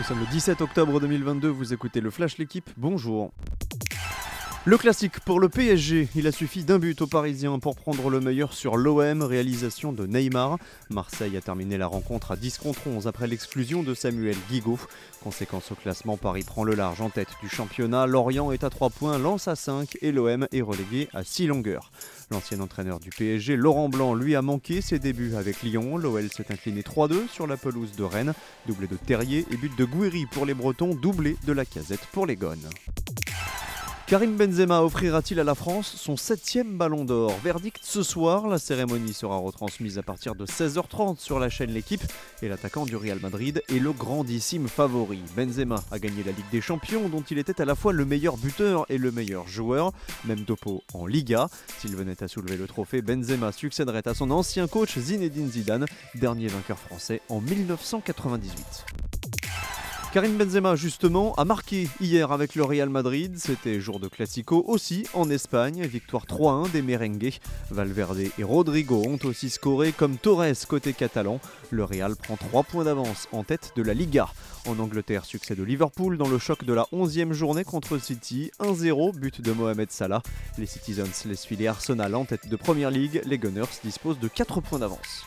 Nous sommes le 17 octobre 2022, vous écoutez le Flash L'équipe, bonjour. Le classique pour le PSG, il a suffi d'un but aux Parisiens pour prendre le meilleur sur l'OM, réalisation de Neymar. Marseille a terminé la rencontre à 10 contre 11 après l'exclusion de Samuel Guigaud. Conséquence au classement, Paris prend le large en tête du championnat, Lorient est à 3 points, Lance à 5 et l'OM est relégué à 6 longueurs. L'ancien entraîneur du PSG, Laurent Blanc, lui a manqué ses débuts avec Lyon. L'OL s'est incliné 3-2 sur la pelouse de Rennes, doublé de Terrier et but de Gouiri pour les Bretons, doublé de la casette pour les Gones. Karim Benzema offrira-t-il à la France son septième ballon d'or? Verdict ce soir, la cérémonie sera retransmise à partir de 16h30 sur la chaîne L'équipe et l'attaquant du Real Madrid est le grandissime favori. Benzema a gagné la Ligue des Champions dont il était à la fois le meilleur buteur et le meilleur joueur, même topo en Liga. S'il venait à soulever le trophée, Benzema succéderait à son ancien coach Zinedine Zidane, dernier vainqueur français en 1998. Karim Benzema, justement, a marqué hier avec le Real Madrid. C'était jour de Classico aussi en Espagne. Victoire 3-1 des merengues. Valverde et Rodrigo ont aussi scoré comme Torres côté catalan. Le Real prend 3 points d'avance en tête de la Liga. En Angleterre, succès de Liverpool dans le choc de la 11e journée contre City. 1-0, but de Mohamed Salah. Les Citizens laissent filer Arsenal en tête de Première League. Les Gunners disposent de 4 points d'avance.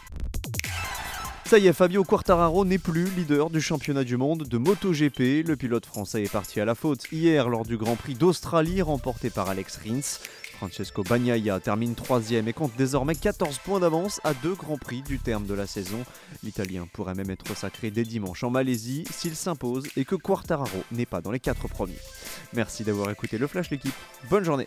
Ça y est, Fabio Quartararo n'est plus leader du championnat du monde de MotoGP. Le pilote français est parti à la faute hier lors du Grand Prix d'Australie remporté par Alex Rins. Francesco Bagnaia termine troisième et compte désormais 14 points d'avance à deux Grands Prix du terme de la saison. L'Italien pourrait même être sacré dès dimanche en Malaisie s'il s'impose et que Quartararo n'est pas dans les quatre premiers. Merci d'avoir écouté le Flash l'équipe. Bonne journée.